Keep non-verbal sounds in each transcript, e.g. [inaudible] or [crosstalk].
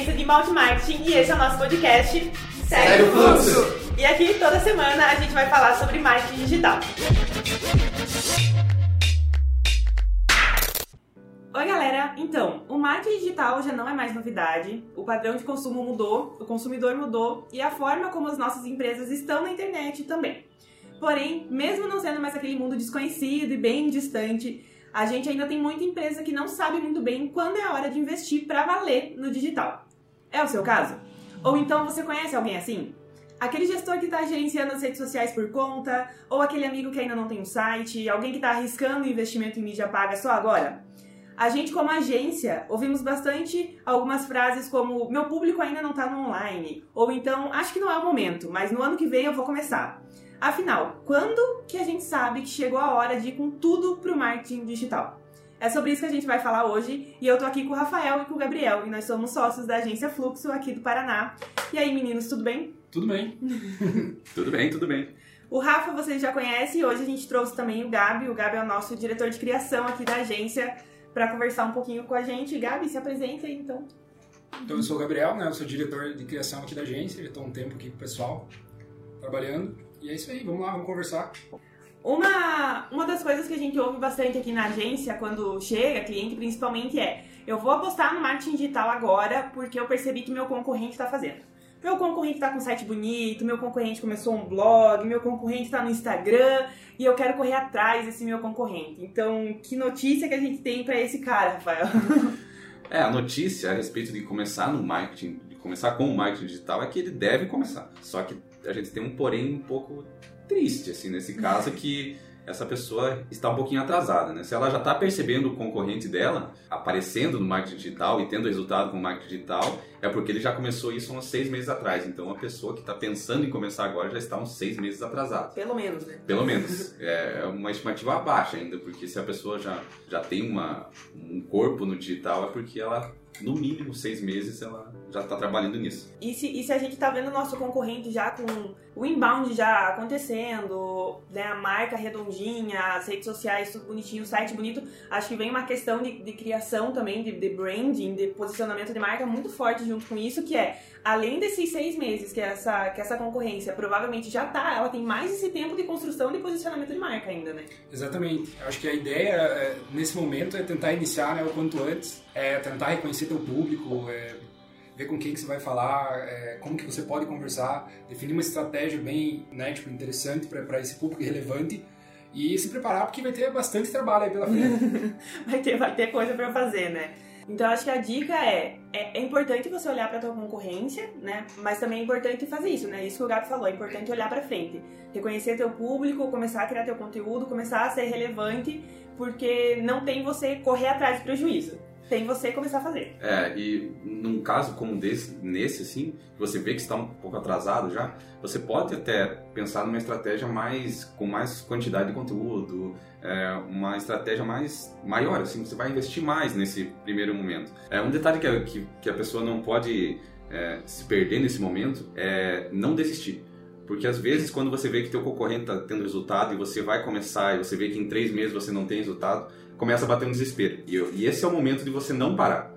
agência de Multi Marketing e esse é o nosso podcast Segue o Fluxo. E aqui toda semana a gente vai falar sobre marketing digital. Oi galera, então, o marketing digital já não é mais novidade, o padrão de consumo mudou, o consumidor mudou e a forma como as nossas empresas estão na internet também. Porém, mesmo não sendo mais aquele mundo desconhecido e bem distante, a gente ainda tem muita empresa que não sabe muito bem quando é a hora de investir para valer no digital. É o seu caso? Ou então você conhece alguém assim? Aquele gestor que está gerenciando as redes sociais por conta, ou aquele amigo que ainda não tem um site, alguém que está arriscando investimento em mídia paga só agora? A gente, como agência, ouvimos bastante algumas frases como meu público ainda não está no online, ou então acho que não é o momento, mas no ano que vem eu vou começar. Afinal, quando que a gente sabe que chegou a hora de ir com tudo para o marketing digital? É sobre isso que a gente vai falar hoje e eu tô aqui com o Rafael e com o Gabriel e nós somos sócios da agência Fluxo aqui do Paraná. E aí, meninos, tudo bem? Tudo bem. [laughs] tudo bem, tudo bem. O Rafa vocês já conhecem e hoje a gente trouxe também o Gabi. O Gabi é o nosso diretor de criação aqui da agência para conversar um pouquinho com a gente. Gabi, se apresenta aí então. Então, eu sou o Gabriel, né? Eu sou diretor de criação aqui da agência. Já estou um tempo aqui com o pessoal trabalhando. E é isso aí, vamos lá, vamos conversar. Uma, uma das coisas que a gente ouve bastante aqui na agência, quando chega cliente principalmente, é: eu vou apostar no marketing digital agora porque eu percebi que meu concorrente está fazendo. Meu concorrente está com um site bonito, meu concorrente começou um blog, meu concorrente está no Instagram e eu quero correr atrás desse meu concorrente. Então, que notícia que a gente tem para esse cara, Rafael? [laughs] É, a notícia a respeito de começar no marketing, de começar com o marketing digital é que ele deve começar. Só que a gente tem um porém um pouco triste, assim, nesse caso, que essa pessoa está um pouquinho atrasada, né? Se ela já está percebendo o concorrente dela aparecendo no marketing digital e tendo resultado com o marketing digital, é porque ele já começou isso uns seis meses atrás. Então, a pessoa que está pensando em começar agora já está uns seis meses atrasada. Pelo menos, né? Pelo menos. [laughs] É uma estimativa baixa ainda, porque se a pessoa já, já tem uma, um corpo no digital, é porque ela no mínimo seis meses ela já está trabalhando nisso. E se, e se a gente está vendo o nosso concorrente já com o inbound já acontecendo, né, a marca redondinha, as redes sociais tudo bonitinho, o site bonito, acho que vem uma questão de, de criação também, de, de branding, de posicionamento de marca muito forte junto com isso, que é além desses seis meses que essa, que essa concorrência provavelmente já tá, ela tem mais esse tempo de construção de posicionamento de marca ainda, né? Exatamente. Acho que a ideia é, nesse momento é tentar iniciar né, o quanto antes, é tentar reconhecer teu público, é ver com quem que você vai falar, é, como que você pode conversar, definir uma estratégia bem né, tipo, interessante para esse público relevante e se preparar porque vai ter bastante trabalho aí pela frente. [laughs] vai, ter, vai ter coisa para fazer, né? Então acho que a dica é, é, é importante você olhar para tua concorrência, né? Mas também é importante fazer isso, né? Isso que o Gabi falou, é importante olhar para frente, reconhecer teu público, começar a criar teu conteúdo, começar a ser relevante, porque não tem você correr atrás de prejuízo tem você começar a fazer. É, e num caso como desse, nesse assim, você vê que está um pouco atrasado já, você pode até pensar numa estratégia mais com mais quantidade de conteúdo, é, uma estratégia mais maior, assim, você vai investir mais nesse primeiro momento. É um detalhe que a, que, que a pessoa não pode é, se perder nesse momento é não desistir. Porque às vezes quando você vê que teu concorrente está tendo resultado e você vai começar e você vê que em três meses você não tem resultado, começa a bater um desespero. E, e esse é o momento de você não parar.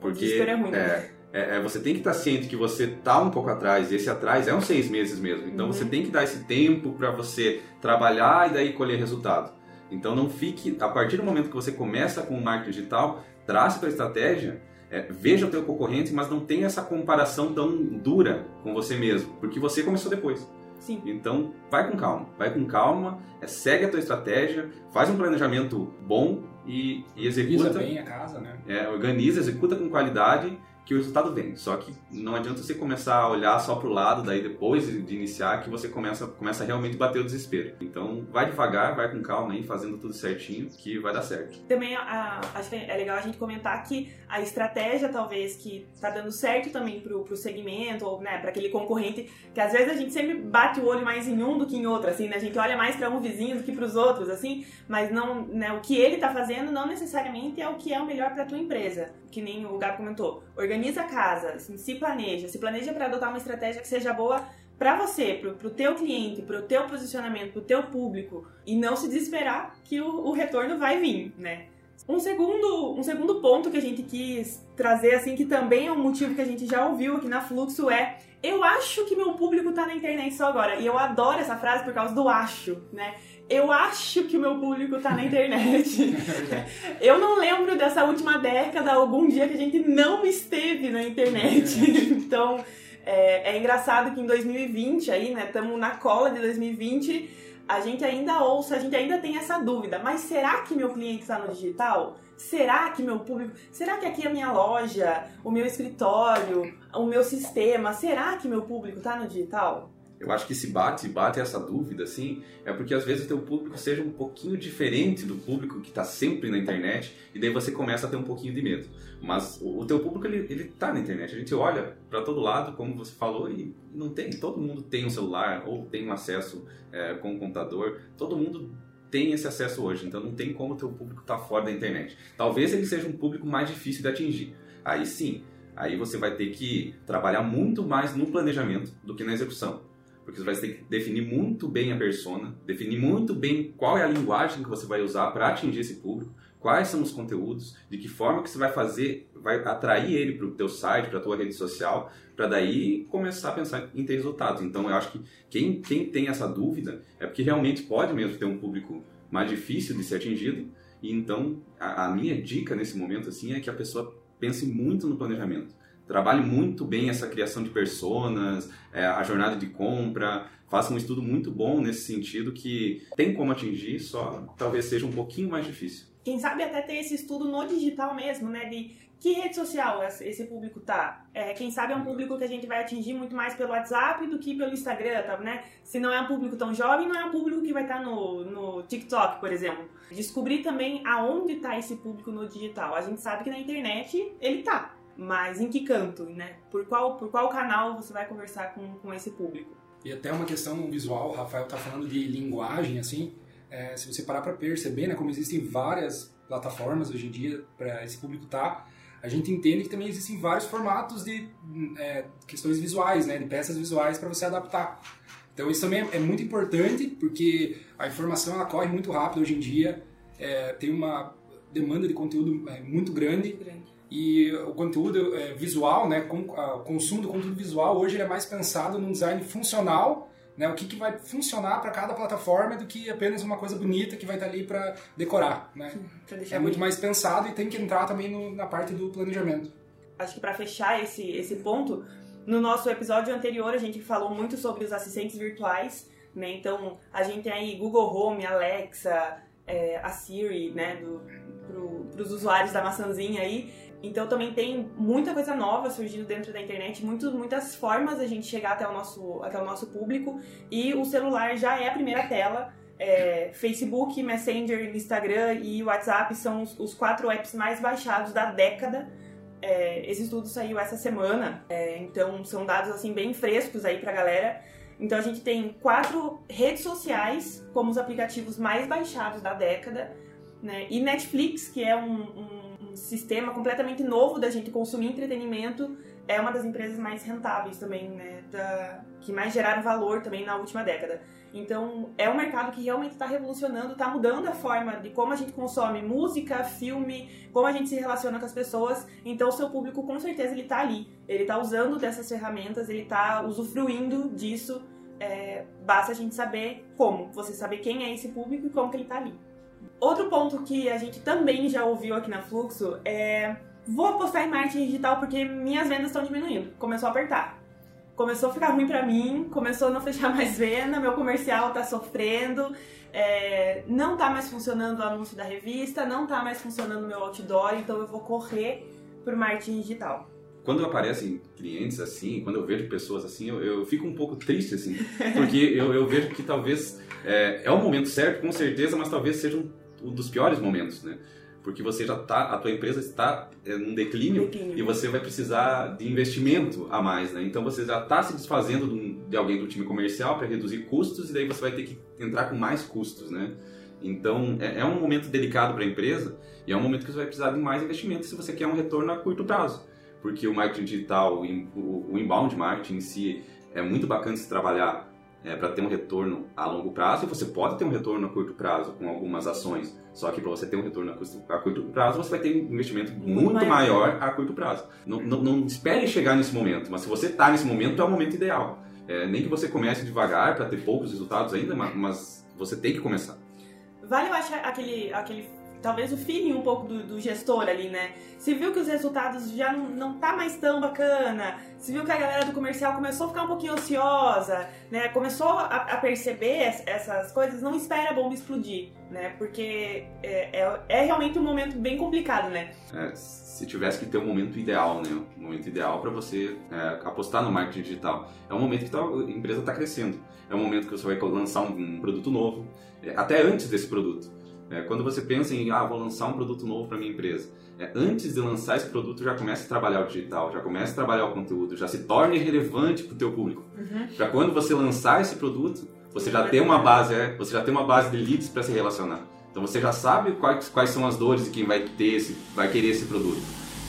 Porque desespero é ruim, né? é, é, você tem que estar ciente que você está um pouco atrás, e esse atrás é uns seis meses mesmo. Então uhum. você tem que dar esse tempo para você trabalhar e daí colher resultado. Então não fique, a partir do momento que você começa com o marketing digital, trace a estratégia, é, veja o teu concorrente, mas não tenha essa comparação tão dura com você mesmo, porque você começou depois. Sim. Então, vai com calma, vai com calma, é, segue a tua estratégia, faz um planejamento bom e, e executa. Organiza bem a casa, né? É, organiza, executa com qualidade que o resultado vem. Só que não adianta você começar a olhar só para o lado, daí depois de iniciar, que você começa, começa a realmente bater o desespero. Então, vai devagar, vai com calma aí, fazendo tudo certinho, que vai dar certo. Também a, acho que é legal a gente comentar que a estratégia, talvez, que está dando certo também para o segmento, ou né, para aquele concorrente, que às vezes a gente sempre bate o olho mais em um do que em outro, assim, né? A gente olha mais para um vizinho do que para os outros, assim, mas não, né, o que ele está fazendo não necessariamente é o que é o melhor para tua empresa. Que nem o Gabi comentou. Organiza a casa, assim, se planeja, se planeja para adotar uma estratégia que seja boa para você, pro, pro teu cliente, pro teu posicionamento, pro teu público e não se desesperar que o, o retorno vai vir, né? Um segundo, um segundo ponto que a gente quis trazer, assim, que também é um motivo que a gente já ouviu aqui na Fluxo é eu acho que meu público tá na internet só agora. E eu adoro essa frase por causa do acho, né? Eu acho que o meu público tá na internet. [laughs] eu não lembro dessa última década, algum dia que a gente não esteve na internet. [laughs] então, é, é engraçado que em 2020, aí, né, estamos na cola de 2020, a gente ainda ouça, a gente ainda tem essa dúvida. Mas será que meu cliente está no digital? Será que meu público. Será que aqui é a minha loja, o meu escritório, o meu sistema? Será que meu público está no digital? Eu acho que se bate, bate essa dúvida, assim, é porque às vezes o teu público seja um pouquinho diferente do público que está sempre na internet e daí você começa a ter um pouquinho de medo. Mas o, teu público, ele, ele tá na internet. A gente olha para todo lado, como você falou, e não tem. Todo mundo tem um celular ou tem um acesso é, com um computador. Todo mundo tem esse acesso hoje, então não tem como o teu público estar tá fora da internet. Talvez ele seja um público mais difícil de atingir. Aí sim, aí você vai ter que trabalhar muito mais no planejamento do que na execução. Porque você vai ter que definir muito bem a persona, definir muito bem qual é a linguagem que você vai usar para atingir esse público, quais são os conteúdos, de que forma que você vai fazer, vai atrair ele para o teu site, para a tua rede social, para daí começar a pensar em ter resultados. Então, eu acho que quem, quem tem essa dúvida é porque realmente pode mesmo ter um público mais difícil de ser atingido. E então, a, a minha dica nesse momento assim é que a pessoa pense muito no planejamento trabalhe muito bem essa criação de personas, é, a jornada de compra, faça um estudo muito bom nesse sentido que tem como atingir, só talvez seja um pouquinho mais difícil. Quem sabe até ter esse estudo no digital mesmo, né? De que rede social esse público tá? É, quem sabe é um público que a gente vai atingir muito mais pelo WhatsApp do que pelo Instagram, tá, né? Se não é um público tão jovem, não é um público que vai estar tá no, no TikTok, por exemplo. Descobrir também aonde está esse público no digital. A gente sabe que na internet ele tá, mas em que canto, né? Por qual, por qual canal você vai conversar com, com esse público? E até uma questão visual, o Rafael tá falando de linguagem, assim, é, se você parar para perceber, né, como existem várias plataformas hoje em dia para esse público tá, a gente entende que também existem vários formatos de é, questões visuais, né, de peças visuais para você adaptar. Então isso também é, muito importante porque a informação ela corre muito rápido hoje em dia, é, tem uma demanda de conteúdo é, muito grande. Muito grande e o conteúdo é, visual, né, com, o consumo do conteúdo visual hoje é mais pensado num design funcional, né, o que, que vai funcionar para cada plataforma do que apenas uma coisa bonita que vai estar tá ali para decorar, né? Sim, é muito mais pensado e tem que entrar também no, na parte do planejamento. Acho que para fechar esse esse ponto, no nosso episódio anterior a gente falou muito sobre os assistentes virtuais, né? Então a gente tem aí Google Home, Alexa, é, a Siri, né, do, para os usuários da maçãzinha aí. Então também tem muita coisa nova surgindo dentro da internet, muito, muitas formas a gente chegar até o nosso, até o nosso público e o celular já é a primeira tela. É, Facebook, Messenger, Instagram e WhatsApp são os, os, quatro apps mais baixados da década. É, esse estudo saiu essa semana, é, então são dados assim bem frescos aí pra galera. Então a gente tem quatro redes sociais como os aplicativos mais baixados da década, né? E Netflix, que é um, um sistema completamente novo da gente consumir entretenimento, é uma das empresas mais rentáveis também, né? Da, que mais geraram valor também na última década. Então, é um mercado que realmente está revolucionando, está mudando a forma de como a gente consome música, filme, como a gente se relaciona com as pessoas. Então, o seu público, com certeza, ele está ali. Ele está usando dessas ferramentas, ele está usufruindo disso. É, basta a gente saber como. Você saber quem é esse público e como que ele está ali. Outro ponto que a gente também já ouviu aqui na Fluxo é vou apostar em marketing digital porque minhas vendas estão diminuindo. Começou a apertar. Começou a ficar ruim para mim, começou a não [laughs] fechar mais venda, meu comercial tá sofrendo, é, não tá mais funcionando o anúncio da revista, não tá mais funcionando meu outdoor, então eu vou correr pro marketing digital quando aparecem clientes assim, quando eu vejo pessoas assim, eu, eu fico um pouco triste assim, porque eu, eu vejo que talvez é, é o momento certo, com certeza, mas talvez seja um, um dos piores momentos, né? Porque você já tá, a tua empresa está é, num declínio, declínio, e você vai precisar de investimento a mais, né? Então você já está se desfazendo de, um, de alguém do time comercial para reduzir custos e daí você vai ter que entrar com mais custos, né? Então é, é um momento delicado para a empresa e é um momento que você vai precisar de mais investimento se você quer um retorno a curto prazo porque o marketing digital, o inbound marketing em si, é muito bacana se trabalhar é, para ter um retorno a longo prazo e você pode ter um retorno a curto prazo com algumas ações. Só que para você ter um retorno a curto prazo, você vai ter um investimento muito, muito maior a curto prazo. Não, não, não, espere chegar nesse momento, mas se você está nesse momento, é o momento ideal. É, nem que você comece devagar para ter poucos resultados ainda, mas, mas, você tem que começar. Vale, eu acho, aquele, aquele talvez o feeling um pouco do, do, gestor ali, né? Se viu que os resultados já não, não tá mais tão bacana, se viu que a galera do comercial começou a ficar um pouquinho ociosa, né? Começou a, a perceber essas coisas, não espera a bomba explodir, né? Porque é, é, é realmente um momento bem complicado, né? É, se tivesse que ter um momento ideal, né? Um momento ideal para você é, apostar no marketing digital. É um momento que tá, a empresa está crescendo. É um momento que você vai lançar um, um produto novo, é, até antes desse produto. É, quando você pensa em, ah, vou lançar um produto novo para minha empresa, é, antes de lançar esse produto, já comece a trabalhar o digital, já comece a trabalhar o conteúdo, já se torne relevante para o teu público. Uhum. Para quando você lançar esse produto, você já tem uma base, é, você já tem uma base de leads para se relacionar. Então você já sabe quais, quais são as dores de quem vai ter esse, vai querer esse produto.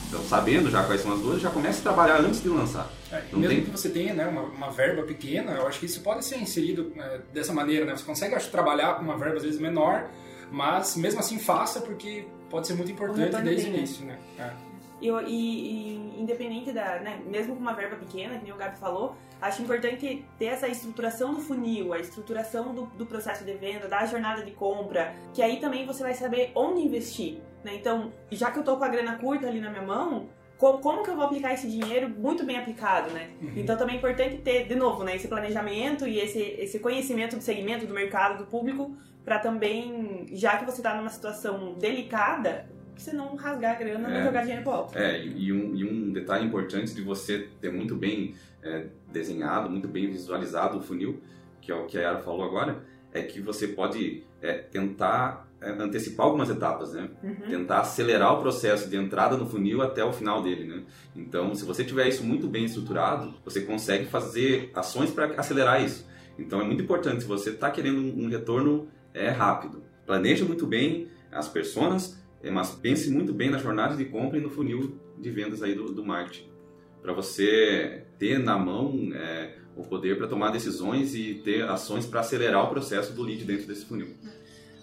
Então, sabendo já quais são as dores, já comece a trabalhar antes de lançar. É, mesmo tem... que você tenha né, uma, uma, verba pequena, eu acho que isso pode ser inserido é, dessa maneira. Né? Você consegue acho, trabalhar com uma verba às vezes menor, mas mesmo assim faça porque pode ser muito importante desde o início, né? É. E, e, e, independente da, né, mesmo com uma verba pequena, que nem o Gabi falou, acho importante ter essa estruturação do funil, a estruturação do, do processo de venda, da jornada de compra, que aí também você vai saber onde investir. Né? Então, já que eu tô com a grana curta ali na minha mão, como, como, que eu vou aplicar esse dinheiro muito bem aplicado, né? Uhum. Então também é importante ter, de novo, né, esse planejamento e esse, esse conhecimento do segmento, do mercado, do público, para também, já que você está numa situação delicada, você não rasgar a grana é, e jogar dinheiro pro alto. É, e um, e um detalhe importante de você ter muito bem é, desenhado, muito bem visualizado o funil, que é o que a Yara falou agora, é que você pode é, tentar antecipar algumas etapas, né? Uhum. Tentar acelerar o processo de entrada no funil até o final dele, né? Então, se você tiver isso muito bem estruturado, você consegue fazer ações para acelerar isso. Então, é muito importante, se você está querendo um retorno é rápido. Planeje muito bem as pessoas, é, mas pense muito bem na jornada de compra e no funil de vendas aí do, do marketing. Para você ter na mão é, o poder para tomar decisões e ter ações para acelerar o processo do lead dentro desse funil.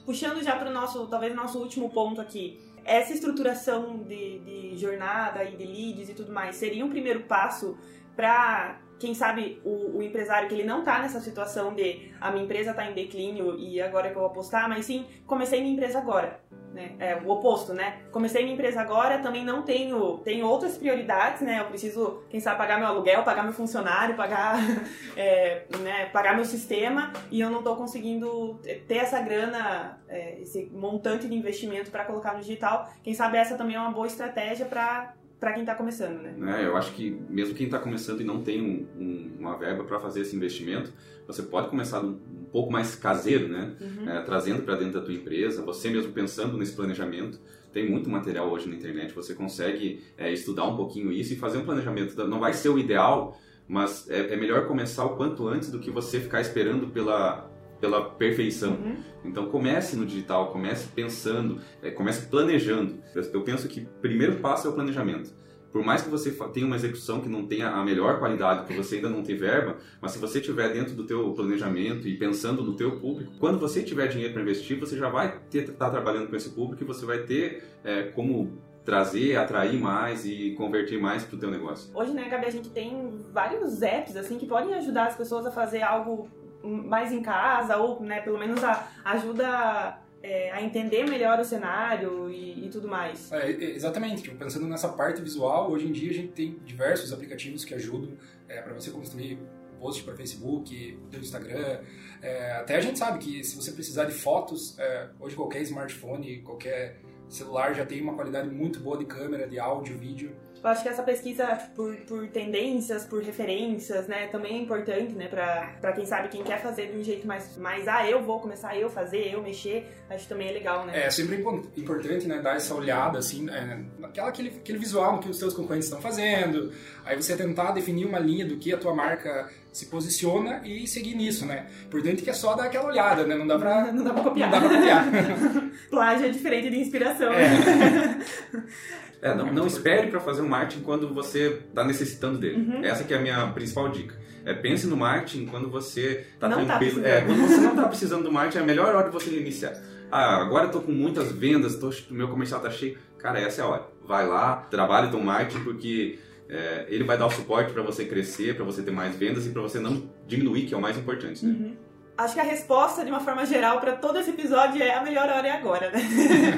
Puxando já para o nosso, talvez nosso último ponto aqui, essa estruturação de, de jornada e de leads e tudo mais seria um primeiro passo para quem sabe o, o, empresário que ele não tá nessa situação de a minha empresa tá em declínio e agora é que eu vou apostar, mas sim, comecei minha empresa agora. Né? É o oposto, né? Comecei minha empresa agora, também não tenho, tenho outras prioridades, né? Eu preciso, quem sabe, pagar meu aluguel, pagar meu funcionário, pagar, [laughs] é, né, pagar meu sistema e eu não estou conseguindo ter essa grana, é, esse montante de investimento para colocar no digital. Quem sabe essa também é uma boa estratégia para para quem está começando, né? É, eu acho que mesmo quem está começando e não tem um, um, uma verba para fazer esse investimento, você pode começar um, um pouco mais caseiro, né? Uhum. É, trazendo para dentro da tua empresa, você mesmo pensando nesse planejamento. Tem muito material hoje na internet, você consegue é, estudar um pouquinho isso e fazer um planejamento. Não vai ser o ideal, mas é, é melhor começar o quanto antes do que você ficar esperando pela pela perfeição. Uhum. Então comece no digital, comece pensando, é, comece planejando. Eu, penso que o primeiro passo é o planejamento. Por mais que você tenha uma execução que não tenha a melhor qualidade, que você ainda não tem verba, mas se você estiver dentro do teu planejamento e pensando no teu público, quando você tiver dinheiro para investir, você já vai estar tá trabalhando com esse público e você vai ter é, como trazer, atrair mais e converter mais para o teu negócio. Hoje, né, Gabi, a gente tem vários apps assim que podem ajudar as pessoas a fazer algo mais em casa, ou né, pelo menos a, ajuda é, a entender melhor o cenário e, e tudo mais. É, exatamente, tipo, pensando nessa parte visual, hoje em dia a gente tem diversos aplicativos que ajudam é, para você construir post para Facebook, para Instagram. É, até a gente sabe que se você precisar de fotos, é, hoje qualquer smartphone, qualquer celular já tem uma qualidade muito boa de câmera, de áudio, vídeo. Eu acho que essa pesquisa por, por tendências, por referências, né, também é importante, né, pra, pra quem sabe, quem quer fazer de um jeito mais, mais, ah, eu vou começar eu fazer, eu mexer, acho que também é legal, né? É, sempre importante, né, dar essa olhada, assim, é, naquela, aquele, aquele visual que os seus concorrentes estão fazendo, aí você tentar definir uma linha do que a tua marca se posiciona e seguir nisso, né? Importante que é só dar aquela olhada, né? Não dá pra, [laughs] não dá pra copiar. Não dá pra copiar. [laughs] Plágio é diferente de inspiração. É. [laughs] É, não, não espere para fazer um marketing quando você está necessitando dele. Uhum. Essa que é a minha principal dica. É, pense no marketing quando você está tá tranquilo. precisando. é, quando você não está precisando do marketing, é a melhor hora de você iniciar. Ah, agora eu tô com muitas vendas, tô, meu comercial tá cheio. Cara, essa é a hora. Vai lá, trabalhe com marketing, porque é, ele vai dar o suporte para você crescer, para você ter mais vendas e para você não diminuir, que é o mais importante. Né? Uhum. Acho que a resposta, de uma forma geral, para todo esse episódio é a melhor hora é agora, né?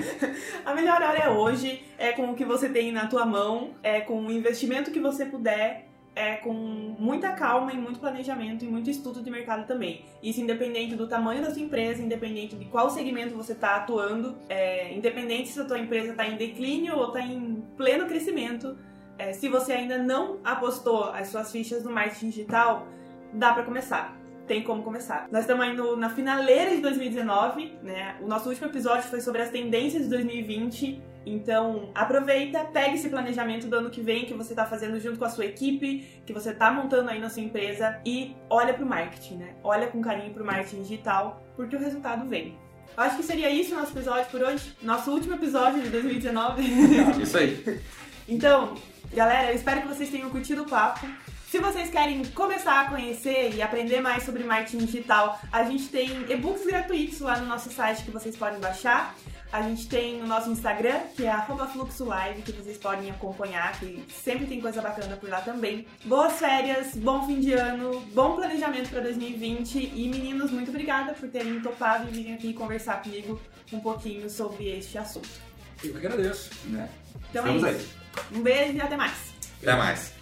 [laughs] a melhor hora é hoje, é com o que você tem na tua mão, é com o investimento que você puder, é com muita calma e muito planejamento e muito estudo de mercado também. Isso independente do tamanho da sua empresa, independente de qual segmento você está atuando, é, independente se a tua empresa está em declínio ou está em pleno crescimento, é, se você ainda não apostou as suas fichas no marketing digital, dá para começar tem como começar. Nós estamos indo na finaleira de 2019, né? O nosso último episódio foi sobre as tendências de 2020. Então, aproveita, pega esse planejamento do ano que vem que você está fazendo junto com a sua equipe, que você está montando aí na sua empresa e olha para o marketing, né? Olha com carinho para o marketing digital, porque o resultado vem. Eu acho que seria isso o nosso episódio por hoje. Nosso último episódio de 2019. Isso aí. [laughs] Então, galera, eu espero que vocês tenham curtido o papo. Se vocês querem começar a conhecer e aprender mais sobre marketing digital, a gente tem e-books gratuitos lá no nosso site que vocês podem baixar. A gente tem o nosso Instagram, que é @fluxolive, que vocês podem acompanhar, que sempre tem coisa bacana por lá também. Boas férias, bom fim de ano, bom planejamento para 2020 e meninos, muito obrigada por terem topado e virem aqui conversar comigo um pouquinho sobre este assunto. Eu que agradeço. Né? Então Estamos é aí. isso. Um beijo e até mais. Até mais.